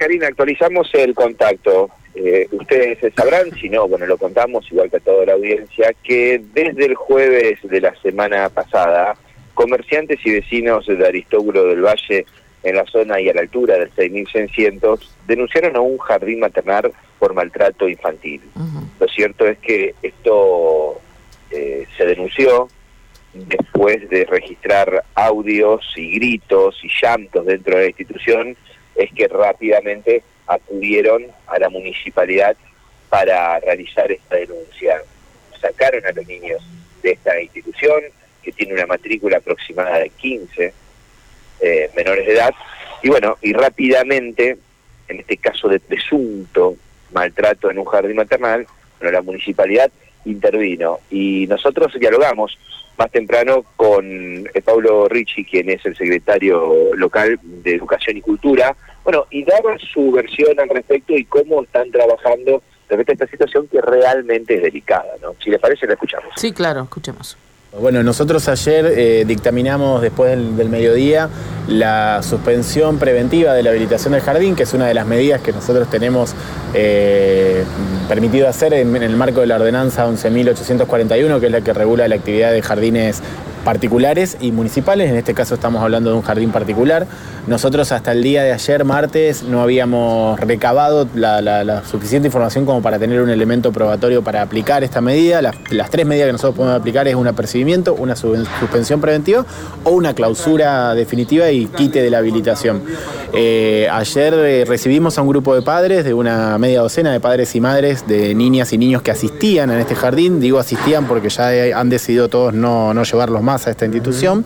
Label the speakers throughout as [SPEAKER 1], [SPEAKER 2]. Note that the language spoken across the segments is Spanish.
[SPEAKER 1] Karina, actualizamos el contacto. Eh, ustedes sabrán, si no, bueno, lo contamos igual que a toda la audiencia, que desde el jueves de la semana pasada, comerciantes y vecinos de Aristóbulo del Valle, en la zona y a la altura del 6600, denunciaron a un jardín maternal por maltrato infantil. Lo cierto es que esto eh, se denunció después de registrar audios y gritos y llantos dentro de la institución, es que rápidamente acudieron a la municipalidad para realizar esta denuncia. Sacaron a los niños de esta institución, que tiene una matrícula aproximada de 15 eh, menores de edad, y bueno, y rápidamente, en este caso de presunto maltrato en un jardín maternal, bueno, la municipalidad intervino y nosotros dialogamos más temprano con eh, Pablo Ricci, quien es el secretario local de Educación y Cultura, bueno, y daba su versión al respecto y cómo están trabajando respecto a esta situación que realmente es delicada, ¿no? Si le parece, la escuchamos.
[SPEAKER 2] Sí, claro, escuchemos.
[SPEAKER 3] Bueno, nosotros ayer eh, dictaminamos después del, mediodía la suspensión preventiva de la habilitación del jardín, que es una de las medidas que nosotros tenemos eh, permitido hacer en, en, el marco de la ordenanza 11.841, que es la que regula la actividad de jardines particulares y municipales, en este caso estamos hablando de un jardín particular. Nosotros hasta el día de ayer, martes, no habíamos recabado la, suficiente información como para tener un elemento probatorio para aplicar esta medida. Las, tres medidas que nosotros podemos aplicar es un apercibimiento, una suspensión preventiva o una clausura definitiva y quite de la habilitación. Eh, ayer eh, recibimos a un grupo de padres, de una media docena de padres y madres, de niñas y niños que asistían en este jardín. Digo asistían porque ya han decidido todos no, no llevarlos más a esta institución,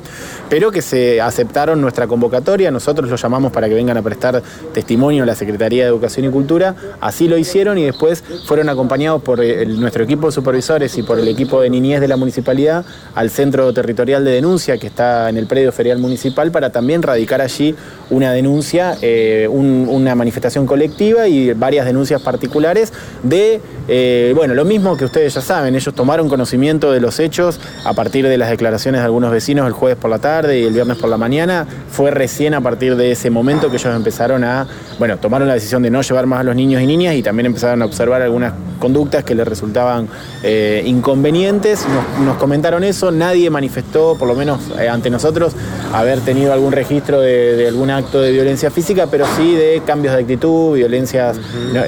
[SPEAKER 3] pero que se aceptaron nuestra convocatoria. Nosotros los llamamos para que vengan a prestar testimonio a la Secretaría de Educación y Cultura. Así lo hicieron y después fueron acompañados por eh, nuestro equipo de supervisores y por el equipo de niñez de la municipalidad al Centro Territorial de Denuncia que está en el predio ferial municipal para también radicar allí una denuncia, eh, una manifestación colectiva y varias denuncias particulares de, eh, bueno, lo mismo que ustedes ya saben, ellos tomaron conocimiento de los hechos a partir de las declaraciones de algunos vecinos el jueves por la tarde y el viernes por la mañana. Fue recién a partir de ese momento que ellos empezaron a, bueno, tomaron la decisión de no llevar más a los niños y niñas y también empezaron a observar algunas conductas que les resultaban eh, inconvenientes. Nos, comentaron eso, nadie manifestó, por lo menos ante nosotros, haber tenido algún registro de, alguna acto de violencia física, pero sí de cambios de actitud, violencias,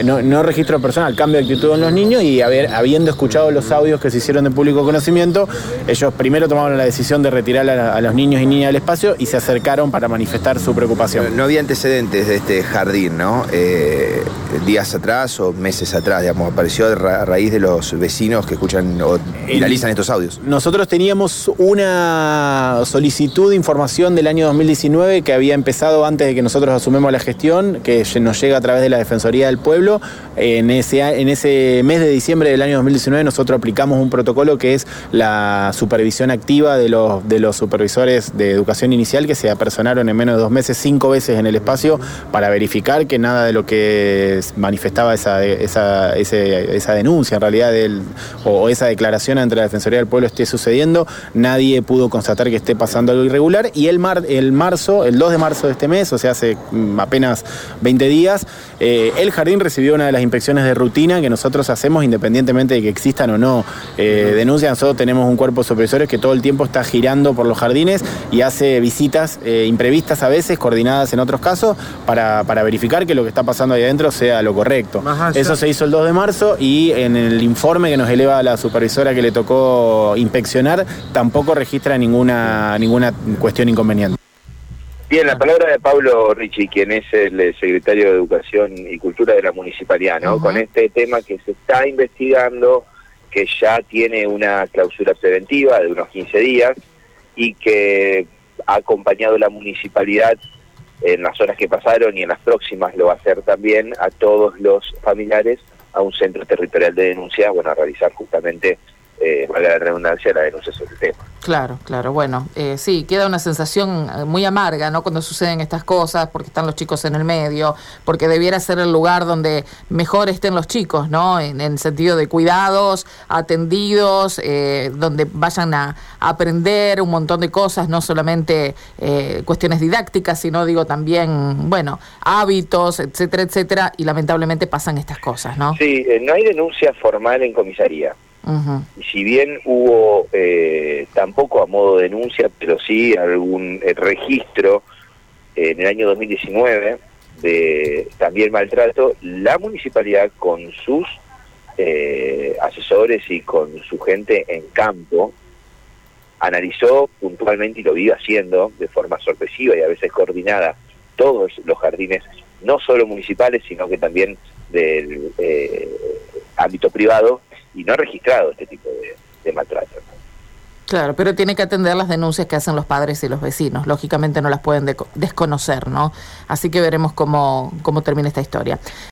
[SPEAKER 3] no, registro personal, cambio de actitud en los niños y habiendo escuchado los audios que se hicieron de público conocimiento, ellos primero tomaron la decisión de retirar a, los niños y niñas del espacio y se acercaron para manifestar su preocupación.
[SPEAKER 4] No, había antecedentes de este jardín, ¿no? Eh, días atrás o meses atrás, digamos, apareció a raíz de los vecinos que escuchan o viralizan estos audios.
[SPEAKER 3] Nosotros teníamos una solicitud de información del año 2019 que había empezado antes de que nosotros asumimos la gestión, que nos llega a través de la Defensoría del Pueblo. En ese, en ese mes de diciembre del año 2019 nosotros aplicamos un protocolo que es la supervisión activa de los, de los supervisores de educación inicial que se apersonaron en menos de dos meses cinco veces en el espacio para verificar que nada de lo que manifestaba esa, esa, esa denuncia en realidad del, o, esa declaración ante la Defensoría del Pueblo esté sucediendo. Nadie pudo constatar que esté pasando algo irregular y el, mar, el marzo, el 2 de marzo de este mes, o sea, hace mm, apenas 20 días, eh, el jardín recibió una de las inspecciones de rutina que nosotros hacemos independientemente de que existan o no eh, denuncias. Nosotros tenemos un cuerpo de supervisores que todo el tiempo está girando por los jardines y hace visitas eh, imprevistas a veces, coordinadas en otros casos, para, verificar que lo que está pasando ahí adentro sea lo correcto. Eso se hizo el 2 de marzo y en el informe que nos eleva la supervisora que le tocó inspeccionar, tampoco registra ninguna, ninguna cuestión inconveniente.
[SPEAKER 1] Bien, la palabra de Pablo Ricci, quien es el eh, secretario de Educación y Cultura de la Municipalidad, ¿no? Con este tema que se está investigando, que ya tiene una clausura preventiva de unos 15 días y que ha acompañado la municipalidad en las horas que pasaron y en las próximas lo va a hacer también a todos los familiares a un centro territorial de denuncia, bueno, a realizar justamente eh, valga la redundancia, la denuncia sobre el tema.
[SPEAKER 2] Claro, claro. Bueno, eh, sí, queda una sensación eh, muy amarga, ¿no? Cuando suceden estas cosas, porque están los chicos en el medio, porque debiera ser el lugar donde mejor estén los chicos, ¿no? En, el sentido de cuidados, atendidos, eh, donde vayan a, aprender un montón de cosas, no solamente eh, cuestiones didácticas, sino, digo, también, bueno, hábitos, etcétera, etcétera, y lamentablemente pasan estas cosas, ¿no?
[SPEAKER 1] Sí, eh, no hay denuncia formal en comisaría. Y si bien hubo, eh, tampoco a modo de denuncia, pero sí algún eh, registro en el año 2019 de también maltrato, la municipalidad con sus eh, asesores y con su gente en campo analizó puntualmente y lo vive haciendo de forma sorpresiva y a veces coordinada todos los jardines, no solo municipales, sino que también del ámbito privado, y no ha registrado este tipo de, maltrato.
[SPEAKER 2] Claro, pero tiene que atender las denuncias que hacen los padres y los vecinos. Lógicamente no las pueden desconocer, ¿no? Así que veremos cómo, cómo termina esta historia.